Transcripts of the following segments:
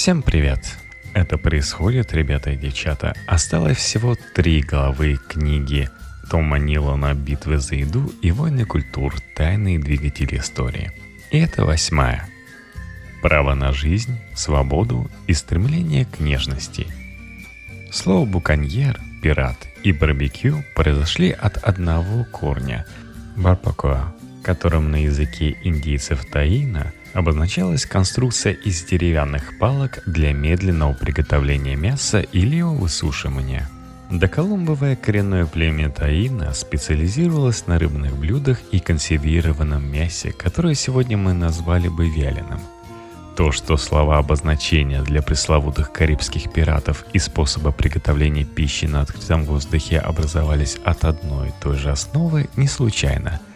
Всем привет! Это происходит, ребята и девчата. Осталось всего три главы книги Тома Нилана «Битвы за еду» и «Войны культур. Тайные двигатели истории». И это восьмая. Право на жизнь, свободу и стремление к нежности. Слово «буконьер», «пират» и «барбекю» произошли от одного корня – «барбакоа», которым на языке индейцев Таина обозначалась конструкция из деревянных палок для медленного приготовления мяса или его высушивания. Доколумбовое коренное племя Таина специализировалось на рыбных блюдах и консервированном мясе, которое сегодня мы назвали бы вяленым. То, что слова обозначения для пресловутых карибских пиратов и способа приготовления пищи на открытом воздухе образовались от одной и той же основы, не случайно –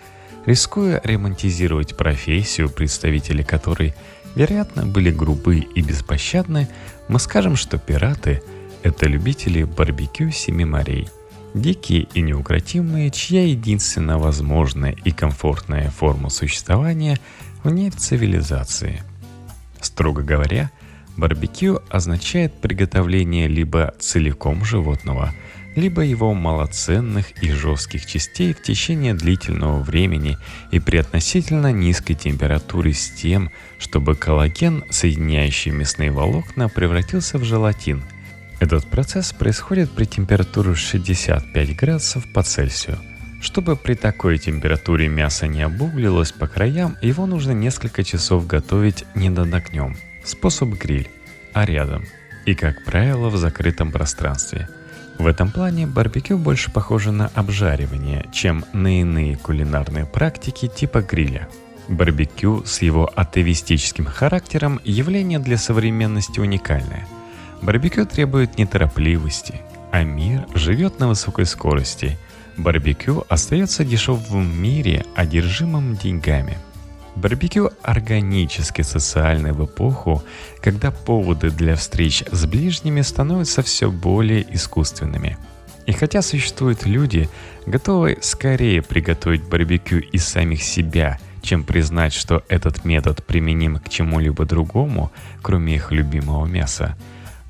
рискуя ремонтизировать профессию, представители которой, вероятно, были грубы и беспощадны, мы скажем, что пираты – это любители барбекю семи морей, дикие и неукротимые, чья единственно возможная и комфортная форма существования вне цивилизации. Строго говоря, барбекю означает приготовление либо целиком животного – либо его малоценных и жестких частей в течение длительного времени и при относительно низкой температуре с тем, чтобы коллаген, соединяющий мясные волокна, превратился в желатин. Этот процесс происходит при температуре 65 градусов по Цельсию. Чтобы при такой температуре мясо не обуглилось по краям, его нужно несколько часов готовить не над огнем. Способ гриль, а рядом. И, как правило, в закрытом пространстве – в этом плане барбекю больше похоже на обжаривание, чем на иные кулинарные практики типа гриля. Барбекю с его атеистическим характером – явление для современности уникальное. Барбекю требует неторопливости, а мир живет на высокой скорости. Барбекю остается дешевым в мире, одержимым деньгами – Барбекю органически социальный в эпоху, когда поводы для встреч с ближними становятся все более искусственными. И хотя существуют люди, готовые скорее приготовить барбекю из самих себя, чем признать, что этот метод применим к чему-либо другому, кроме их любимого мяса,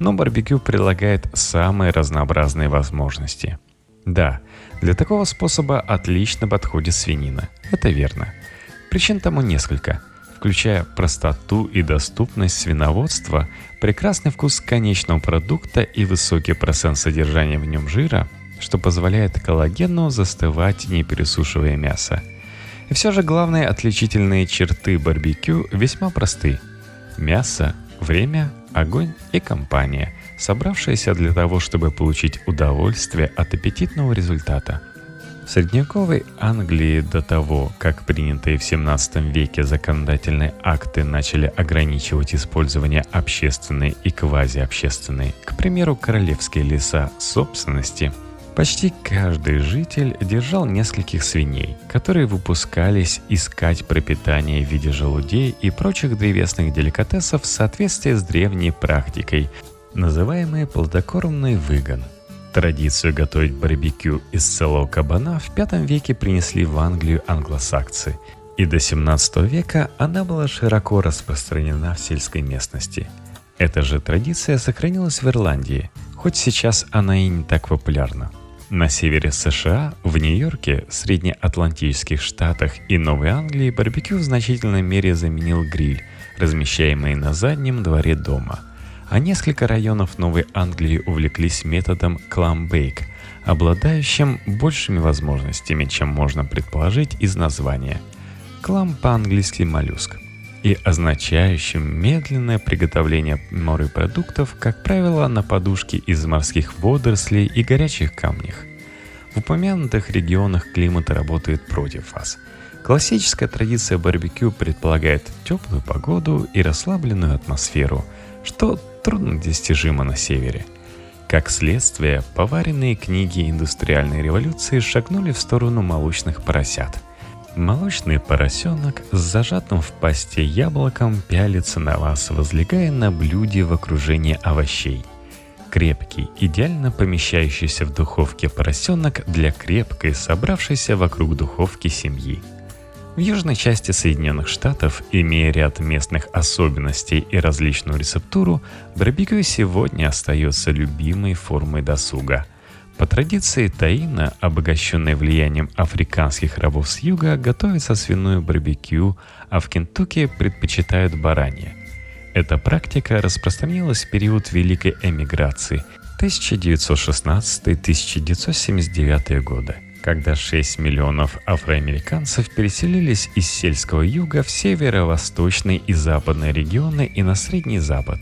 но барбекю предлагает самые разнообразные возможности. Да, для такого способа отлично подходит свинина, это верно – Причин тому несколько, включая простоту и доступность свиноводства, прекрасный вкус конечного продукта и высокий процент содержания в нем жира, что позволяет коллагену застывать, не пересушивая мясо. И все же главные отличительные черты барбекю весьма просты. Мясо, время, огонь и компания, собравшиеся для того, чтобы получить удовольствие от аппетитного результата – в средневековой Англии до того, как принятые в 17 веке законодательные акты начали ограничивать использование общественной и квазиобщественной, к примеру, королевские леса собственности, почти каждый житель держал нескольких свиней, которые выпускались искать пропитание в виде желудей и прочих древесных деликатесов в соответствии с древней практикой, называемой плодокормный выгон – Традицию готовить барбекю из целого кабана в V веке принесли в Англию англосаксы, и до 17 века она была широко распространена в сельской местности. Эта же традиция сохранилась в Ирландии, хоть сейчас она и не так популярна. На севере США, в Нью-Йорке, Среднеатлантических Штатах и Новой Англии барбекю в значительной мере заменил гриль, размещаемый на заднем дворе дома – а несколько районов Новой Англии увлеклись методом clam-bake, обладающим большими возможностями, чем можно предположить из названия. Клам по-английски моллюск и означающим медленное приготовление морепродуктов, как правило, на подушке из морских водорослей и горячих камнях. В упомянутых регионах климат работает против вас. Классическая традиция барбекю предполагает теплую погоду и расслабленную атмосферу, что труднодостижимо на севере. Как следствие, поваренные книги индустриальной революции шагнули в сторону молочных поросят. Молочный поросенок с зажатым в пасте яблоком пялится на вас, возлегая на блюде в окружении овощей. Крепкий, идеально помещающийся в духовке поросенок для крепкой, собравшейся вокруг духовки семьи. В южной части Соединенных Штатов, имея ряд местных особенностей и различную рецептуру, барбекю сегодня остается любимой формой досуга. По традиции таина, обогащенная влиянием африканских рабов с юга, готовится свиное барбекю, а в Кентукки предпочитают баранье. Эта практика распространилась в период Великой эмиграции 1916-1979 годы – когда 6 миллионов афроамериканцев переселились из сельского юга в северо-восточный и западные регионы и на Средний Запад.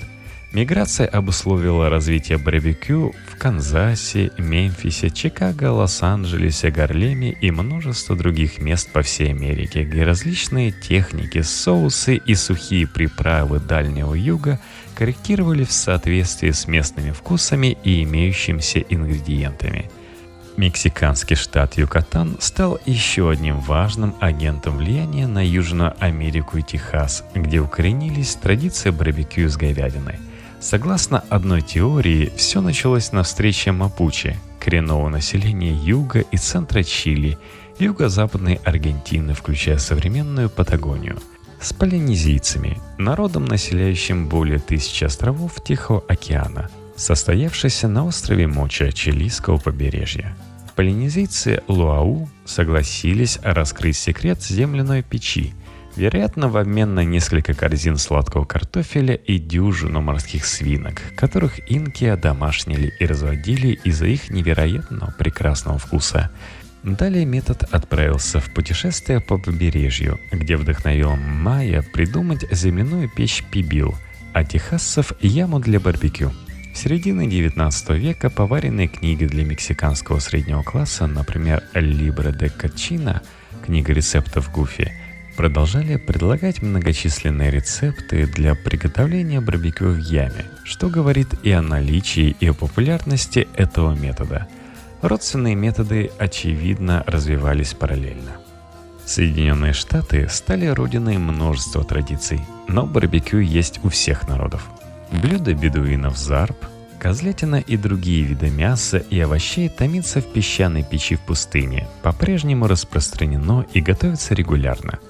Миграция обусловила развитие барбекю в Канзасе, Мемфисе, Чикаго, Лос-Анджелесе, Гарлеме и множество других мест по всей Америке, где различные техники, соусы и сухие приправы Дальнего Юга корректировали в соответствии с местными вкусами и имеющимися ингредиентами – Мексиканский штат Юкатан стал еще одним важным агентом влияния на Южную Америку и Техас, где укоренились традиции барбекю с говядиной. Согласно одной теории, все началось на встрече Мапуче, коренного населения юга и центра Чили, юго-западной Аргентины, включая современную Патагонию, с полинезийцами, народом, населяющим более тысячи островов Тихого океана, состоявшийся на острове Моча Чилийского побережья – Полинезийцы Луау согласились раскрыть секрет земляной печи, вероятно, в обмен на несколько корзин сладкого картофеля и дюжину морских свинок, которых инки одомашнили и разводили из-за их невероятно прекрасного вкуса. Далее метод отправился в путешествие по побережью, где вдохновил Майя придумать земляную печь Пибил, а техасцев – яму для барбекю – в середине 19 века поваренные книги для мексиканского среднего класса, например, «Libre de Cachina» — книга рецептов Гуфи, продолжали предлагать многочисленные рецепты для приготовления барбекю в яме, что говорит и о наличии, и о популярности этого метода. Родственные методы, очевидно, развивались параллельно. Соединенные Штаты стали родиной множества традиций, но барбекю есть у всех народов – Блюда бедуинов зарп, козлятина и другие виды мяса и овощей томится в песчаной печи в пустыне, по-прежнему распространено и готовится регулярно.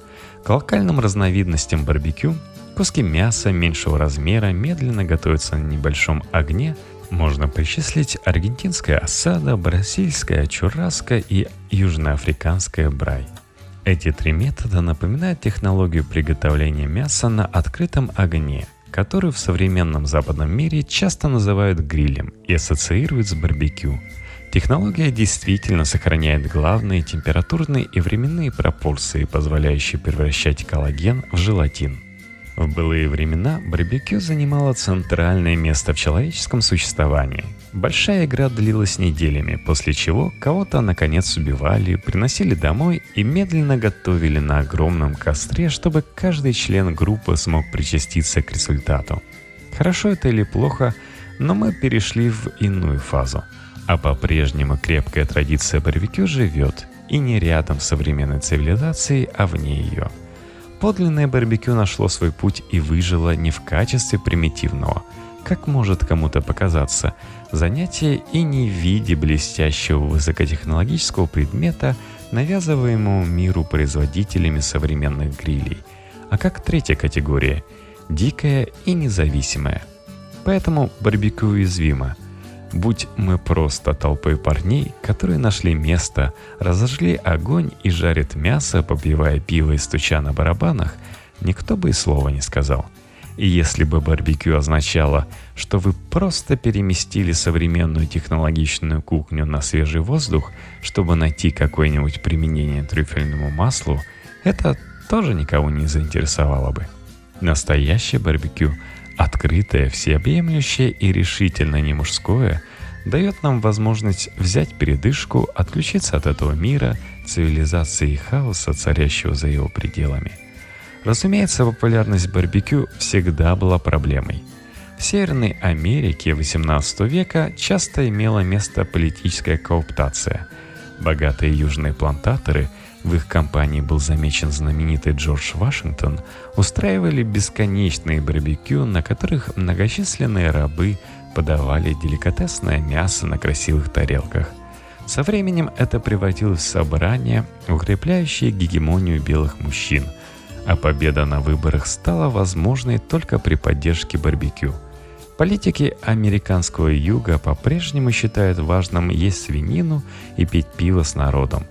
К локальным разновидностям барбекю куски мяса меньшего размера медленно готовятся на небольшом огне, можно причислить аргентинская осада, бразильская чураска и южноафриканская брай. Эти три метода напоминают технологию приготовления мяса на открытом огне – который в современном западном мире часто называют грилем и ассоциируют с барбекю. Технология действительно сохраняет главные температурные и временные пропорции, позволяющие превращать коллаген в желатин – в былые времена барбекю занимало центральное место в человеческом существовании. Большая игра длилась неделями, после чего кого-то наконец убивали, приносили домой и медленно готовили на огромном костре, чтобы каждый член группы смог причаститься к результату. Хорошо это или плохо, но мы перешли в иную фазу. А по-прежнему крепкая традиция барбекю живет, и не рядом с современной цивилизацией, а вне ее – Подлинное барбекю нашло свой путь и выжило не в качестве примитивного, как может кому-то показаться, занятия и не в виде блестящего высокотехнологического предмета, навязываемого миру производителями современных грилей, а как третья категория – дикая и независимая. Поэтому барбекю уязвимо – Будь мы просто толпой парней, которые нашли место, разожгли огонь и жарят мясо, попивая пиво и стуча на барабанах, никто бы и слова не сказал. И если бы барбекю означало, что вы просто переместили современную технологичную кухню на свежий воздух, чтобы найти какое-нибудь применение трюфельному маслу, это тоже никого не заинтересовало бы. Настоящее барбекю – Открытое, всеобъемлющее и решительно не мужское дает нам возможность взять передышку, отключиться от этого мира, цивилизации и хаоса, царящего за его пределами. Разумеется, популярность барбекю всегда была проблемой. В Северной Америке XVIII века часто имела место политическая кооптация. Богатые южные плантаторы – в их компании был замечен знаменитый Джордж Вашингтон, устраивали бесконечные барбекю, на которых многочисленные рабы подавали деликатесное мясо на красивых тарелках. Со временем это превратилось в собрание, укрепляющее гегемонию белых мужчин, а победа на выборах стала возможной только при поддержке барбекю. Политики американского юга по-прежнему считают важным есть свинину и пить пиво с народом.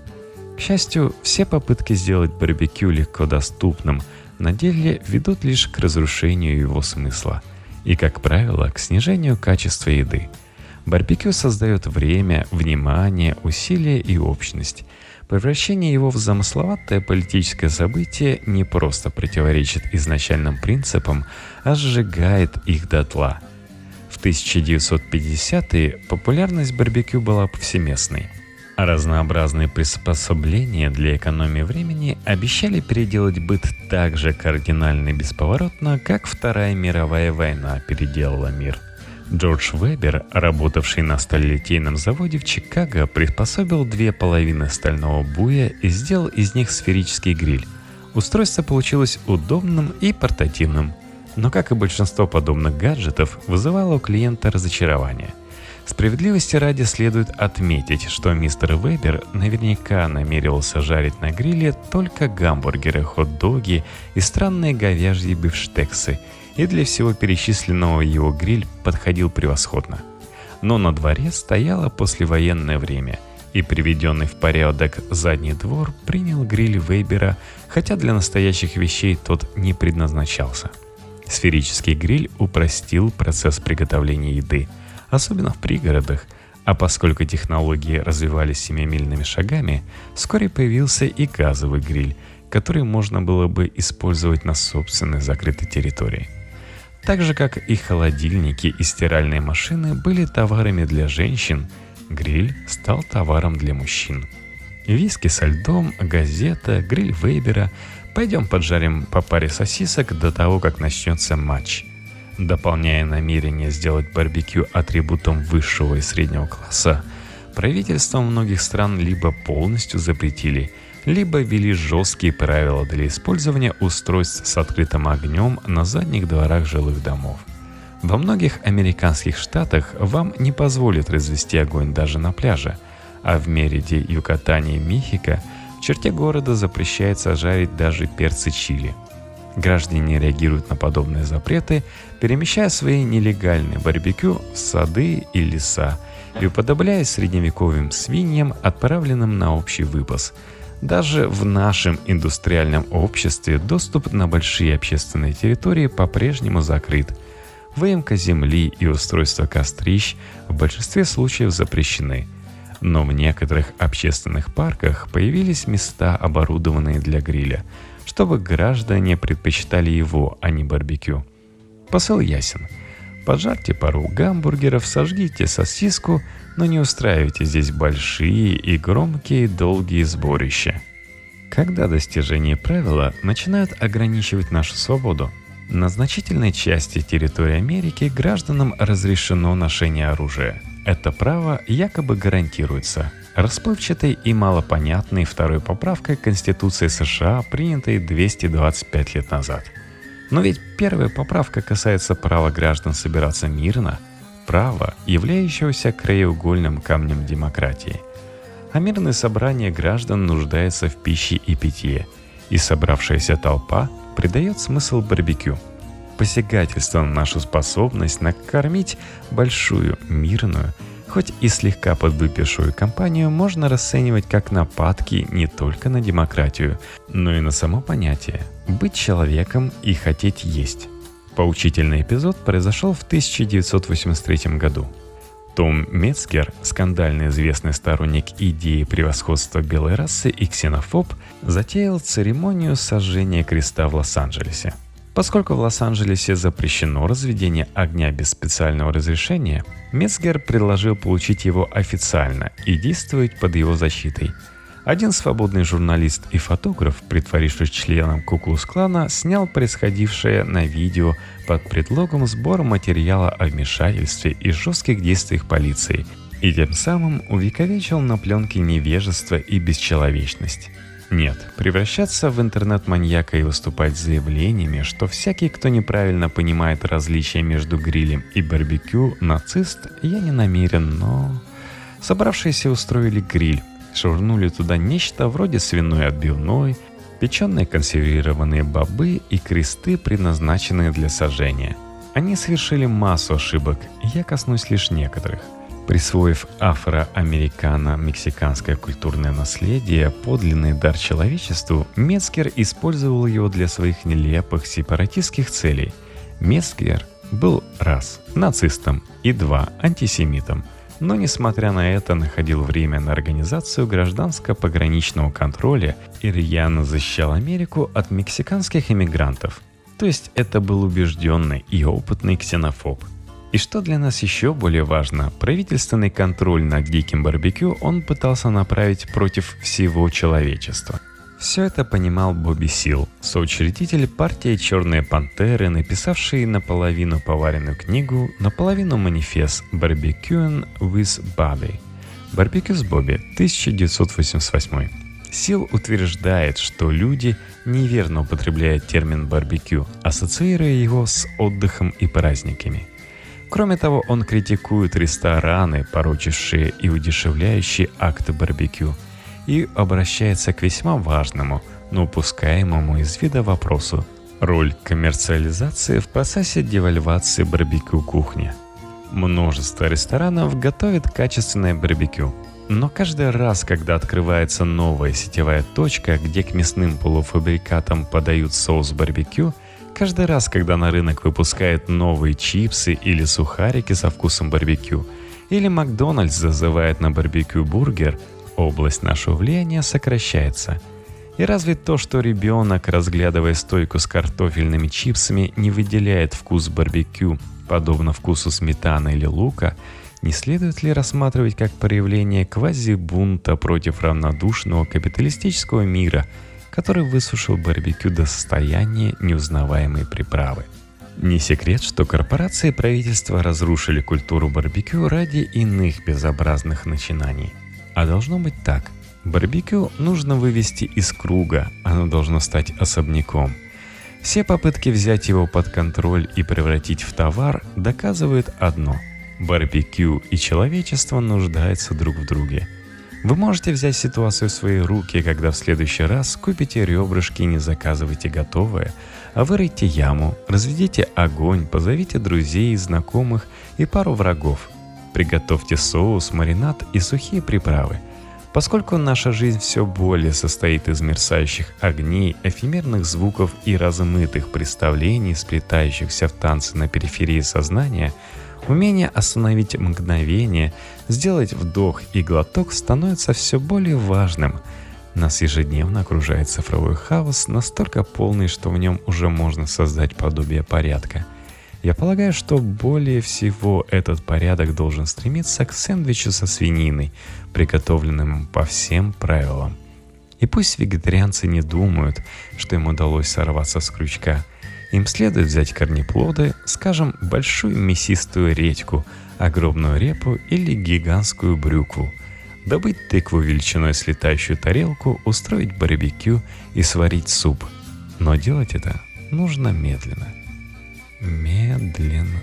К счастью, все попытки сделать барбекю легко доступным на деле ведут лишь к разрушению его смысла и, как правило, к снижению качества еды – Барбекю создает время, внимание, усилия и общность. Превращение его в замысловатое политическое событие не просто противоречит изначальным принципам, а сжигает их дотла. В 1950-е популярность барбекю была повсеместной. А разнообразные приспособления для экономии времени обещали переделать быт так же кардинально и бесповоротно, как Вторая мировая война переделала мир – Джордж Вебер, работавший на сталелитейном заводе в Чикаго, приспособил две половины стального буя и сделал из них сферический гриль. Устройство получилось удобным и портативным, но, как и большинство подобных гаджетов, вызывало у клиента разочарование. Справедливости ради следует отметить, что мистер Вебер наверняка намеревался жарить на гриле только гамбургеры, хот-доги и странные говяжьи бифштексы – и для всего перечисленного его гриль подходил превосходно. Но на дворе стояло послевоенное время, и приведенный в порядок задний двор принял гриль Вейбера, хотя для настоящих вещей тот не предназначался. Сферический гриль упростил процесс приготовления еды, особенно в пригородах, а поскольку технологии развивались семимильными шагами, вскоре появился и газовый гриль, который можно было бы использовать на собственной закрытой территории – так же, как и холодильники и стиральные машины были товарами для женщин, гриль стал товаром для мужчин. Виски со льдом, газета, гриль Вейбера. Пойдем поджарим по паре сосисок до того, как начнется матч. Дополняя намерение сделать барбекю атрибутом высшего и среднего класса, правительства многих стран либо полностью запретили – либо ввели жесткие правила для использования устройств с открытым огнем на задних дворах жилых домов. Во многих американских штатах вам не позволят развести огонь даже на пляже, а в Мериде, Юкатане и Мехико в черте города запрещается жарить даже перцы чили. Граждане реагируют на подобные запреты, перемещая свои нелегальные барбекю в сады и леса и уподобляясь средневековым свиньям, отправленным на общий выпас – даже в нашем индустриальном обществе доступ на большие общественные территории по-прежнему закрыт. Выемка земли и устройство кострищ в большинстве случаев запрещены. Но в некоторых общественных парках появились места, оборудованные для гриля, чтобы граждане предпочитали его, а не барбекю. Посыл ясен. Поджарьте пару гамбургеров, сожгите сосиску – но не устраивайте здесь большие и громкие долгие сборища. Когда достижение правила начинают ограничивать нашу свободу, на значительной части территории Америки гражданам разрешено ношение оружия. Это право якобы гарантируется расплывчатой и малопонятной второй поправкой Конституции США, принятой 225 лет назад. Но ведь первая поправка касается права граждан собираться мирно – права, являющегося краеугольным камнем демократии. А мирное собрание граждан нуждается в пище и питье, и собравшаяся толпа придает смысл барбекю. Посягательство на нашу способность накормить большую, мирную, хоть и слегка подвыпившую компанию можно расценивать как нападки не только на демократию, но и на само понятие «быть человеком и хотеть есть». Поучительный эпизод произошел в 1983 году. Том Мецгер, скандально известный сторонник идеи превосходства белой расы и ксенофоб, затеял церемонию сожжения креста в Лос-Анджелесе. Поскольку в Лос-Анджелесе запрещено разведение огня без специального разрешения, Мецгер предложил получить его официально и действовать под его защитой – один свободный журналист и фотограф, притворившись членом Куклус-клана, снял происходившее на видео под предлогом сбора материала о вмешательстве и жестких действиях полиции, и тем самым увековечил на пленке невежество и бесчеловечность. Нет, превращаться в интернет-маньяка и выступать с заявлениями, что всякий, кто неправильно понимает различия между грилем и барбекю, нацист, я не намерен, но... Собравшиеся устроили гриль, швырнули туда нечто вроде свиной отбивной, печеные консервированные бобы и кресты, предназначенные для сожжения. Они совершили массу ошибок, я коснусь лишь некоторых. Присвоив афроамерикано-мексиканское культурное наследие, подлинный дар человечеству, Мецкер использовал его для своих нелепых сепаратистских целей. Мецкер был раз нацистом и два антисемитом – но, несмотря на это, находил время на организацию гражданско-пограничного контроля и рьяно защищал Америку от мексиканских иммигрантов. То есть это был убежденный и опытный ксенофоб. И что для нас еще более важно, правительственный контроль над диким барбекю он пытался направить против всего человечества – все это понимал Бобби Сил, соучредитель партии «Черные пантеры», написавший наполовину поваренную книгу, наполовину манифест «Барбекюн with Bobby». «Барбекю с Бобби» 1988. Сил утверждает, что люди неверно употребляют термин «барбекю», ассоциируя его с отдыхом и праздниками. Кроме того, он критикует рестораны, порочившие и удешевляющие акты барбекю – и обращается к весьма важному, но упускаемому из вида вопросу – роль коммерциализации в процессе девальвации барбекю кухни. Множество ресторанов готовят качественное барбекю, но каждый раз, когда открывается новая сетевая точка, где к мясным полуфабрикатам подают соус барбекю, каждый раз, когда на рынок выпускают новые чипсы или сухарики со вкусом барбекю, или Макдональдс зазывает на барбекю бургер, область нашего влияния сокращается. И разве то, что ребенок, разглядывая стойку с картофельными чипсами, не выделяет вкус барбекю, подобно вкусу сметаны или лука, не следует ли рассматривать как проявление квази-бунта против равнодушного капиталистического мира, который высушил барбекю до состояния неузнаваемой приправы? Не секрет, что корпорации и правительства разрушили культуру барбекю ради иных безобразных начинаний. А должно быть так. Барбекю нужно вывести из круга, оно должно стать особняком. Все попытки взять его под контроль и превратить в товар доказывают одно – барбекю и человечество нуждаются друг в друге. Вы можете взять ситуацию в свои руки, когда в следующий раз купите ребрышки и не заказывайте готовое, а вырыйте яму, разведите огонь, позовите друзей, знакомых и пару врагов – Приготовьте соус, маринад и сухие приправы. Поскольку наша жизнь все более состоит из мерцающих огней, эфемерных звуков и размытых представлений, сплетающихся в танцы на периферии сознания, умение остановить мгновение, сделать вдох и глоток становится все более важным. Нас ежедневно окружает цифровой хаос, настолько полный, что в нем уже можно создать подобие порядка – я полагаю, что более всего этот порядок должен стремиться к сэндвичу со свининой, приготовленному по всем правилам. И пусть вегетарианцы не думают, что им удалось сорваться с крючка. Им следует взять корнеплоды, скажем, большую мясистую редьку, огромную репу или гигантскую брюкву, добыть тыкву величиной с летающую тарелку, устроить барбекю и сварить суп. Но делать это нужно медленно – медленно.